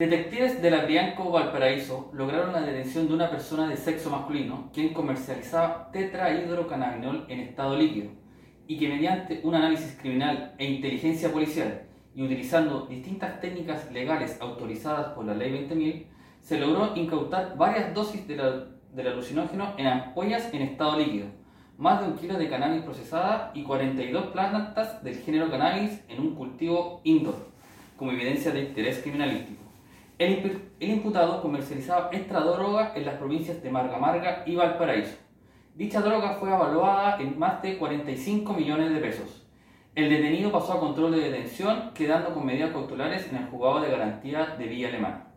Detectives de la Brianco Valparaíso lograron la detención de una persona de sexo masculino quien comercializaba tetrahidrocannabinol en estado líquido y que mediante un análisis criminal e inteligencia policial y utilizando distintas técnicas legales autorizadas por la Ley 20.000 se logró incautar varias dosis del alucinógeno en ampollas en estado líquido, más de un kilo de cannabis procesada y 42 plantas del género cannabis en un cultivo indoor, como evidencia de interés criminalístico. El, imputado comercializaba esta droga en las provincias de Marga Marga y Valparaíso. Dicha droga fue evaluada en más de 45 millones de pesos. El detenido pasó a control de detención, quedando con medidas cautelares en el juzgado de garantía de Villa Alemana.